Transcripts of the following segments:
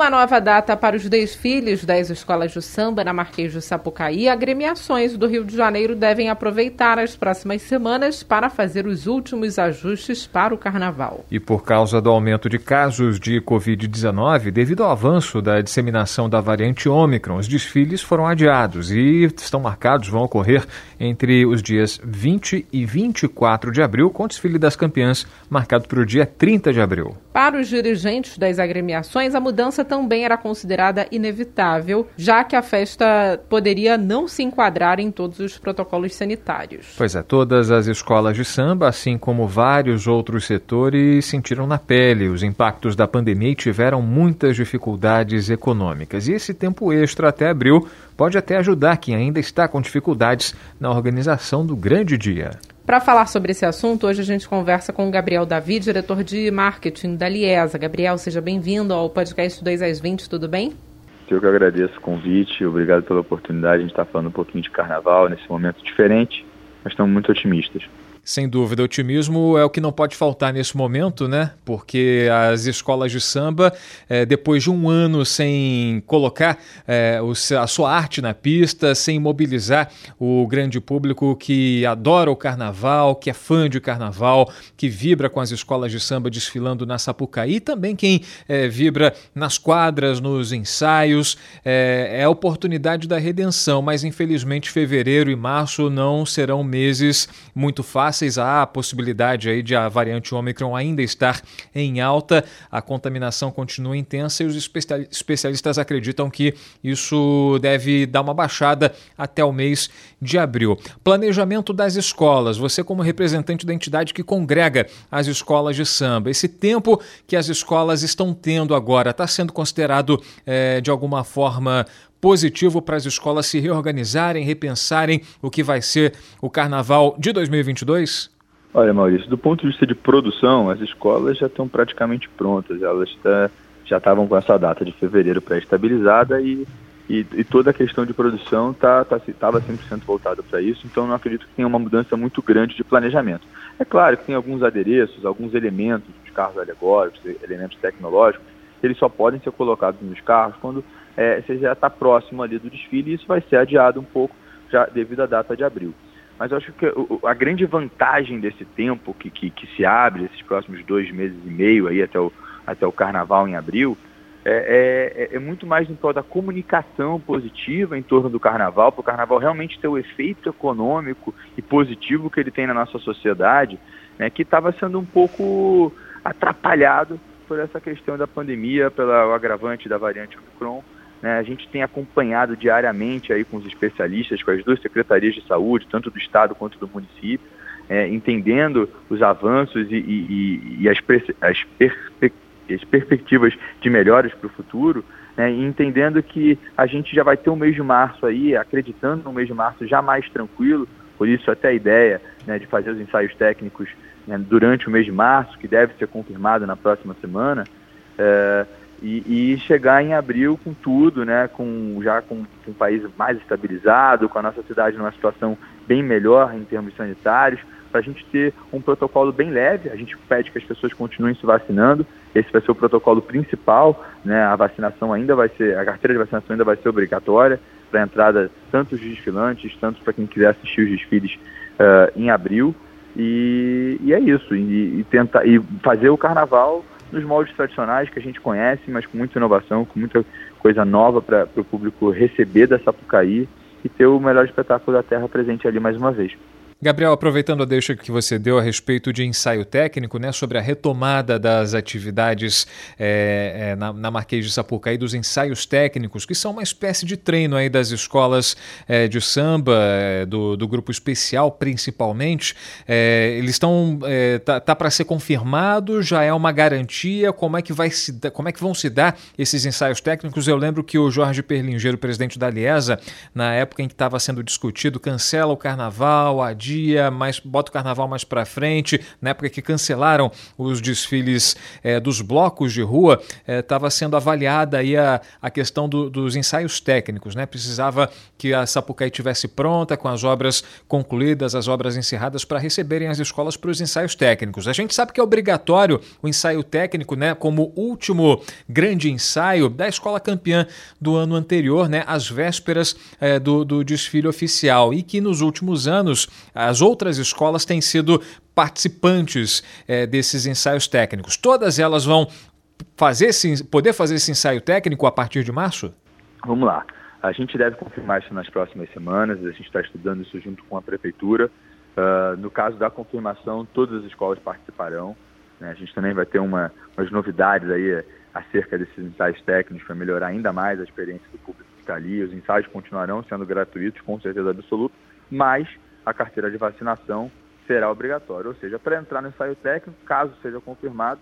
Uma nova data para os desfiles das escolas de samba na Marquês de Sapucaí, agremiações do Rio de Janeiro devem aproveitar as próximas semanas para fazer os últimos ajustes para o carnaval. E por causa do aumento de casos de Covid-19, devido ao avanço da disseminação da variante Ômicron, os desfiles foram adiados e estão marcados, vão ocorrer entre os dias 20 e 24 de abril, com o desfile das campeãs marcado para o dia 30 de abril. Para os dirigentes das agremiações, a mudança também era considerada inevitável, já que a festa poderia não se enquadrar em todos os protocolos sanitários. Pois é, todas as escolas de samba, assim como vários outros setores, sentiram na pele os impactos da pandemia e tiveram muitas dificuldades econômicas. E esse tempo extra até abril pode até ajudar quem ainda está com dificuldades na organização do grande dia. Para falar sobre esse assunto, hoje a gente conversa com o Gabriel Davi, diretor de marketing da Liesa. Gabriel, seja bem-vindo ao podcast 2 às 20, tudo bem? Eu que agradeço o convite, obrigado pela oportunidade. A gente está falando um pouquinho de carnaval nesse momento diferente, mas estamos muito otimistas. Sem dúvida, otimismo é o que não pode faltar nesse momento, né? Porque as escolas de samba, é, depois de um ano sem colocar é, a sua arte na pista, sem mobilizar o grande público que adora o carnaval, que é fã de carnaval, que vibra com as escolas de samba desfilando na Sapucaí, e também quem é, vibra nas quadras, nos ensaios, é, é a oportunidade da redenção. Mas infelizmente, fevereiro e março não serão meses muito fáceis fáceis. Há a possibilidade aí de a variante Omicron ainda estar em alta, a contaminação continua intensa e os especialistas acreditam que isso deve dar uma baixada até o mês de abril. Planejamento das escolas. Você, como representante da entidade que congrega as escolas de samba, esse tempo que as escolas estão tendo agora está sendo considerado é, de alguma forma positivo para as escolas se reorganizarem, repensarem o que vai ser o carnaval de 2022? Olha, Maurício, do ponto de vista de produção, as escolas já estão praticamente prontas. Elas tá, já estavam com essa data de fevereiro pré-estabilizada e, e, e, toda a questão de produção estava tá, tá, 100% voltada para isso. Então, não acredito que tenha uma mudança muito grande de planejamento. É claro que tem alguns adereços, alguns elementos dos carros alegóricos, elementos tecnológicos, eles só podem ser colocados nos carros quando é, você já está próximo ali do desfile e isso vai ser adiado um pouco já devido à data de abril. Mas eu acho que a grande vantagem desse tempo que, que, que se abre, esses próximos dois meses e meio aí até o, até o carnaval em abril, é, é, é, muito mais em prol da comunicação positiva em torno do carnaval, para o carnaval realmente ter o efeito econômico e positivo que ele tem na nossa sociedade, né, que estava sendo um pouco atrapalhado por essa questão da pandemia, pelo agravante da variante Omicron. Né? A gente tem acompanhado diariamente aí com os especialistas, com as duas secretarias de saúde, tanto do Estado quanto do município, é, entendendo os avanços e, e, e as, as, perspe as, perspectivas de melhoras para o futuro, né? entendendo que a gente já vai ter um mês de março aí, acreditando no mês de março já mais tranquilo, por isso até a ideia né, de fazer os ensaios técnicos né, durante o mês de março, que deve ser confirmado na próxima semana, é, e, e, chegar em abril com tudo, né, com, já com, com o país mais estabilizado, com a nossa cidade numa situação bem melhor em termos sanitários, para a gente ter um protocolo bem leve. A gente pede que as pessoas continuem se vacinando. Esse vai ser o protocolo principal, né? A vacinação ainda vai ser, a carteira de vacinação ainda vai ser obrigatória para entrada tanto dos desfilantes, tanto para quem quiser assistir os desfiles uh, em abril. E, e é isso, e, e, tentar, e fazer o carnaval nos moldes tradicionais que a gente conhece, mas com muita inovação, com muita coisa nova para o público receber da Sapucaí e ter o melhor espetáculo da Terra presente ali mais uma vez. Gabriel, aproveitando a deixa que você deu a respeito de ensaio técnico, né, sobre a retomada das atividades é, é, na, na Marquês de Sapucaí, dos ensaios técnicos, que são uma espécie de treino aí das escolas é, de samba, do, do, grupo especial principalmente, eles estão, tá, tá para ser confirmado, já é uma garantia, como é que vai se, como é que vão se dar esses ensaios técnicos? Eu lembro que o Jorge Perlingeiro, presidente da Liesa, na época em que estava sendo discutido, cancela o carnaval, adia adia, mais, bota o carnaval mais para frente. Na época que cancelaram os desfiles é, dos blocos de rua, estava é, sendo avaliada aí a, a questão do, dos ensaios técnicos. Né? Precisava que a Sapucaí tivesse pronta, com as obras concluídas, as obras encerradas, para receberem as escolas para os ensaios técnicos. A gente sabe que é obrigatório o ensaio técnico, né, como último grande ensaio da escola campeã do ano anterior, né, às vésperas é, do, do desfile oficial, e que nos últimos anos as outras escolas têm sido participantes é, desses ensaios técnicos. Todas elas vão fazer esse, poder fazer esse ensaio técnico a partir de março? Vamos lá. A gente deve confirmar isso nas próximas semanas, a gente está estudando isso junto com a prefeitura. Uh, no caso da confirmação, todas as escolas participarão. Né? A gente também vai ter uma, umas novidades aí acerca desses ensaios técnicos para melhorar ainda mais a experiência do público que está ali. Os ensaios continuarão sendo gratuitos, com certeza absoluta, mas a carteira de vacinação será obrigatória. Ou seja, para entrar no ensaio técnico, caso seja confirmado,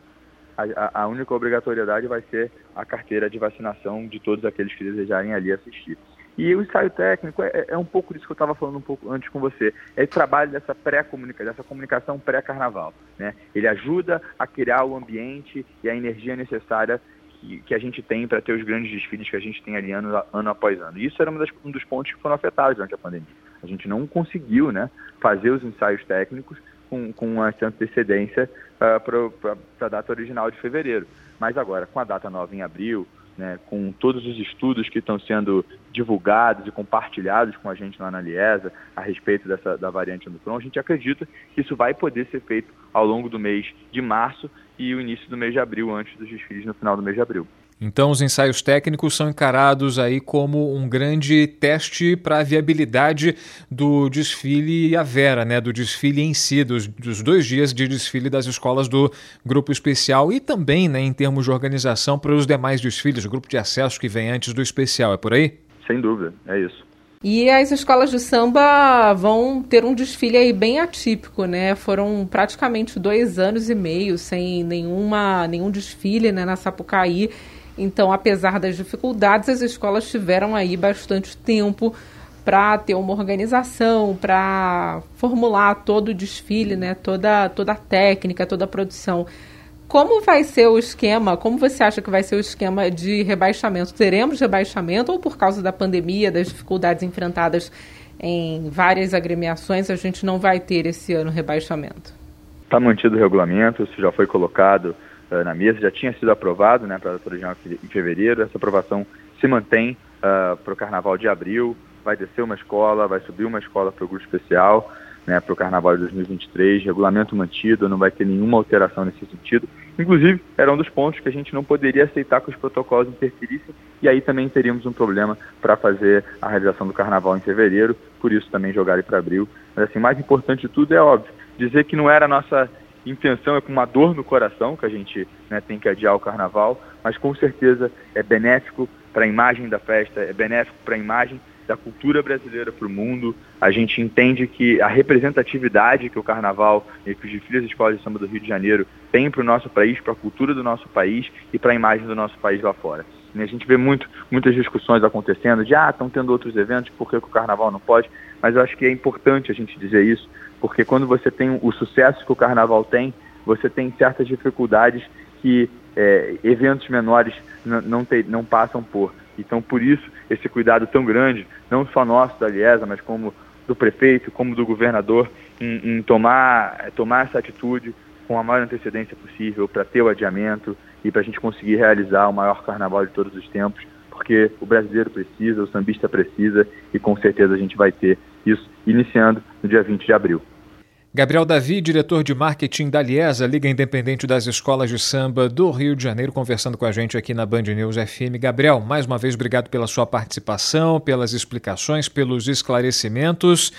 a, a, única obrigatoriedade vai ser a carteira de vacinação de todos aqueles que desejarem ali assistir. E o ensaio técnico é, é um pouco disso que eu estava falando um pouco antes com você. É o trabalho dessa pré-comunicação, dessa comunicação pré-carnaval. Né? Ele ajuda a criar o ambiente e a energia necessária que, que a gente tem para ter os grandes desfiles que a gente tem ali ano, ano após ano. E isso era das, um dos pontos que foram afetados durante a pandemia. A gente não conseguiu né, fazer os ensaios técnicos com, com uma antecedência uh, para a data original de fevereiro. Mas agora, com a data nova em abril, né, com todos os estudos que estão sendo divulgados e compartilhados com a gente lá na Liesa a respeito dessa, da variante Omicron, a gente acredita que isso vai poder ser feito ao longo do mês de março e o início do mês de abril, antes dos desfiles no final do mês de abril. Então, os ensaios técnicos são encarados aí como um grande teste para a viabilidade do desfile a Vera, né? do desfile em si, dos, dos, dois dias de desfile das escolas do grupo especial e também, né, em termos de organização, para os demais desfiles, o grupo de acesso que vem antes do especial. É por aí? Sem dúvida, é isso. E as escolas de samba vão ter um desfile aí bem atípico, né? Foram praticamente dois anos e meio sem nenhuma, nenhum desfile né, na Sapucaí. Então, apesar das dificuldades, as escolas tiveram aí bastante tempo para ter uma organização, para formular todo o desfile, né, toda, toda a técnica, toda a produção. Como vai ser o esquema? Como você acha que vai ser o esquema de rebaixamento? Teremos rebaixamento ou por causa da pandemia, das dificuldades enfrentadas em várias agremiações, a gente não vai ter esse ano rebaixamento? Está mantido o regulamento, isso já foi colocado uh, na mesa, já tinha sido aprovado né, para a original em fevereiro. Essa aprovação se mantém uh, para o carnaval de abril. Vai descer uma escola, vai subir uma escola para o grupo especial, né, para o carnaval de 2023. Regulamento mantido, não vai ter nenhuma alteração nesse sentido. Inclusive, era um dos pontos que a gente não poderia aceitar que os protocolos interferissem, e aí também teríamos um problema para fazer a realização do carnaval em fevereiro, por isso também jogar para abril. Mas assim, mais importante de tudo é óbvio, dizer que não era a nossa intenção é com uma dor no coração que a gente né, tem que adiar o carnaval, mas com certeza é benéfico para a imagem da festa, é benéfico para a imagem da cultura brasileira para o mundo. A gente entende que a representatividade que o carnaval e que os desfiles de escolas de samba do Rio de Janeiro têm para o nosso país, para a cultura do nosso país e para a imagem do nosso país lá fora. A gente vê muito, muitas discussões acontecendo de ah, estão tendo outros eventos, por que o carnaval não pode? Mas eu acho que é importante a gente dizer isso, porque quando você tem o sucesso que o carnaval tem, você tem certas dificuldades que é, eventos menores não, te, não passam por. Então, por isso, esse cuidado tão grande, não só nosso da Liesa, mas como do prefeito, como do governador, em, em tomar, tomar essa atitude com a maior antecedência possível para ter o adiamento e para a gente conseguir realizar o maior carnaval de todos os tempos, porque o brasileiro precisa, o sambista precisa e com certeza a gente vai ter isso iniciando no dia 20 de abril. Gabriel Davi, diretor de marketing da Liesa, Liga Independente das Escolas de Samba do Rio de Janeiro, conversando com a gente aqui na Band News FM. Gabriel, mais uma vez, obrigado pela sua participação, pelas explicações, pelos esclarecimentos.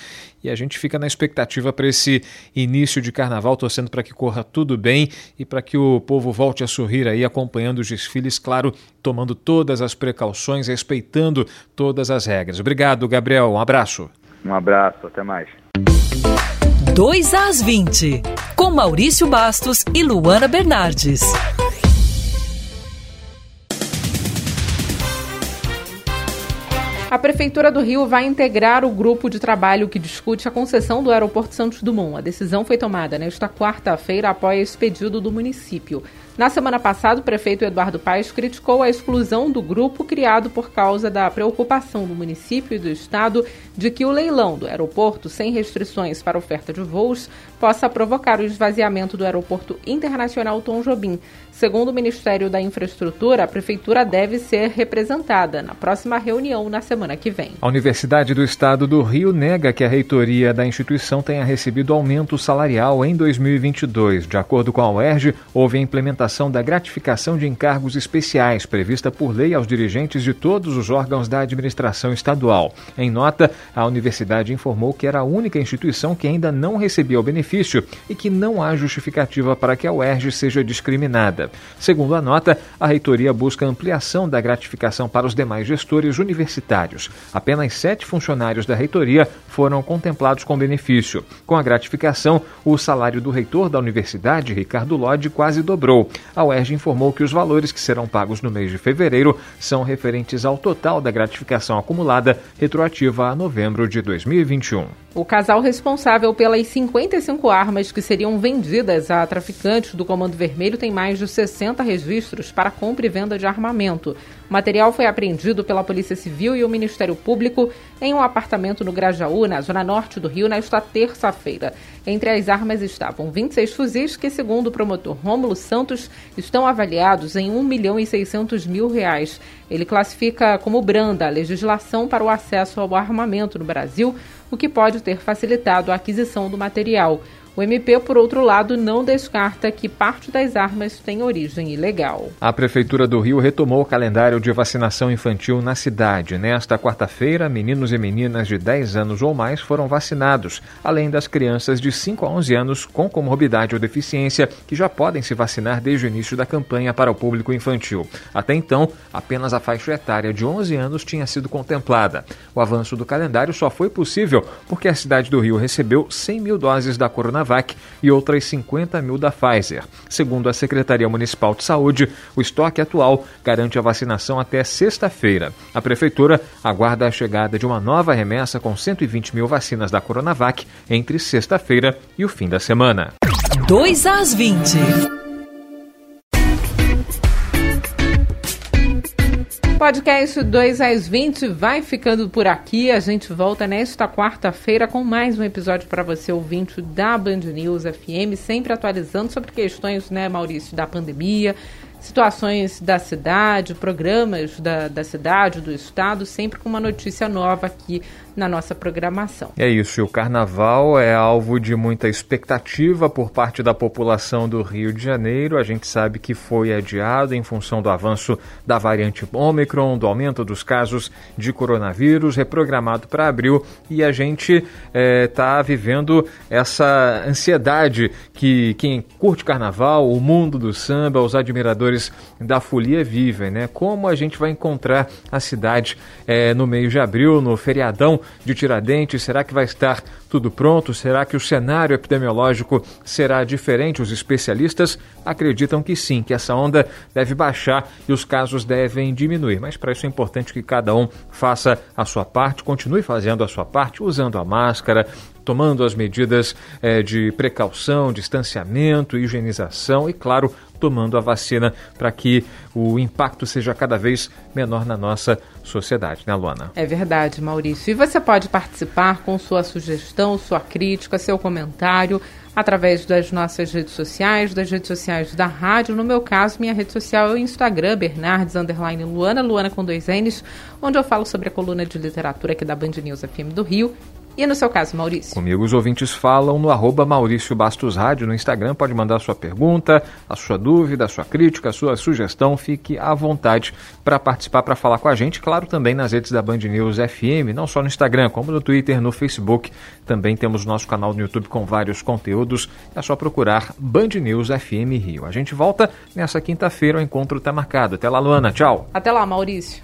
E a gente fica na expectativa para esse início de carnaval, torcendo para que corra tudo bem e para que o povo volte a sorrir aí, acompanhando os desfiles, claro, tomando todas as precauções, respeitando todas as regras. Obrigado, Gabriel. Um abraço. Um abraço, até mais. 2 às 20, com Maurício Bastos e Luana Bernardes. A Prefeitura do Rio vai integrar o grupo de trabalho que discute a concessão do Aeroporto Santos Dumont. A decisão foi tomada nesta quarta-feira após pedido do município. Na semana passada, o prefeito Eduardo Paes criticou a exclusão do grupo criado por causa da preocupação do município e do estado de que o leilão do aeroporto, sem restrições para oferta de voos, possa provocar o esvaziamento do Aeroporto Internacional Tom Jobim. Segundo o Ministério da Infraestrutura, a prefeitura deve ser representada na próxima reunião na semana que vem. A Universidade do Estado do Rio nega que a reitoria da instituição tenha recebido aumento salarial em 2022. De acordo com a UERJ, houve a implementação da gratificação de encargos especiais prevista por lei aos dirigentes de todos os órgãos da administração estadual. Em nota, a universidade informou que era a única instituição que ainda não recebia o benefício e que não há justificativa para que a UERJ seja discriminada. Segundo a nota, a reitoria busca ampliação da gratificação para os demais gestores universitários. Apenas sete funcionários da reitoria foram contemplados com benefício. Com a gratificação, o salário do reitor da universidade, Ricardo Lodi, quase dobrou. A UERJ informou que os valores que serão pagos no mês de fevereiro são referentes ao total da gratificação acumulada retroativa a novembro de 2021. O casal responsável pelas 55 armas que seriam vendidas a traficantes do Comando Vermelho tem mais de 60 registros para compra e venda de armamento. O material foi apreendido pela Polícia Civil e o Ministério Público em um apartamento no Grajaú, na zona norte do Rio, nesta terça-feira. Entre as armas estavam 26 fuzis que, segundo o promotor Rômulo Santos, estão avaliados em 1 milhão e 600 mil reais. Ele classifica como branda a legislação para o acesso ao armamento no Brasil, o que pode ter facilitado a aquisição do material. O MP, por outro lado, não descarta que parte das armas tem origem ilegal. A Prefeitura do Rio retomou o calendário de vacinação infantil na cidade. Nesta quarta-feira, meninos e meninas de 10 anos ou mais foram vacinados, além das crianças de 5 a 11 anos com comorbidade ou deficiência, que já podem se vacinar desde o início da campanha para o público infantil. Até então, apenas a faixa etária de 11 anos tinha sido contemplada. O avanço do calendário só foi possível porque a cidade do Rio recebeu 100 mil doses da Coronavac Coronavac e outras 50 mil da Pfizer. Segundo a Secretaria Municipal de Saúde, o estoque atual garante a vacinação até sexta-feira. A Prefeitura aguarda a chegada de uma nova remessa com 120 mil vacinas da Coronavac entre sexta-feira e o fim da semana. 2 às 20. Podcast 2 às 20 vai ficando por aqui. A gente volta nesta quarta-feira com mais um episódio para você, ouvinte da Band News FM, sempre atualizando sobre questões, né, Maurício, da pandemia, situações da cidade, programas da, da cidade, do estado, sempre com uma notícia nova aqui na nossa programação. É isso, e o carnaval é alvo de muita expectativa por parte da população do Rio de Janeiro. A gente sabe que foi adiado em função do avanço da variante Omicron, do aumento dos casos de coronavírus, reprogramado para abril, e a gente está é, vivendo essa ansiedade que quem curte carnaval, o mundo do samba, os admiradores da folia vivem, né? Como a gente vai encontrar a cidade é, no mês de abril, no feriadão de Tiradentes? Será que vai estar tudo pronto? Será que o cenário epidemiológico será diferente? Os especialistas acreditam que sim, que essa onda deve baixar e os casos devem diminuir. Mas para isso é importante que cada um faça a sua parte, continue fazendo a sua parte, usando a máscara, tomando as medidas eh, de precaução, distanciamento, higienização e, claro, tomando a vacina para que o impacto seja cada vez menor na nossa sociedade, né, Luana? É verdade, Maurício. E você pode participar com sua sugestão, sua crítica, seu comentário através das nossas redes sociais, das redes sociais da rádio. No meu caso, minha rede social é o Instagram, Bernardes Underline Luana, Luana com dois N's, onde eu falo sobre a coluna de literatura aqui da Band News FM do Rio e no seu caso, Maurício? Comigo os ouvintes falam no arroba Maurício Bastos Rádio no Instagram. Pode mandar sua pergunta, a sua dúvida, a sua crítica, a sua sugestão. Fique à vontade para participar, para falar com a gente. Claro, também nas redes da Band News FM, não só no Instagram, como no Twitter, no Facebook. Também temos nosso canal no YouTube com vários conteúdos. É só procurar Band News FM Rio. A gente volta nessa quinta-feira. O encontro está marcado. Até lá, Luana. Tchau. Até lá, Maurício.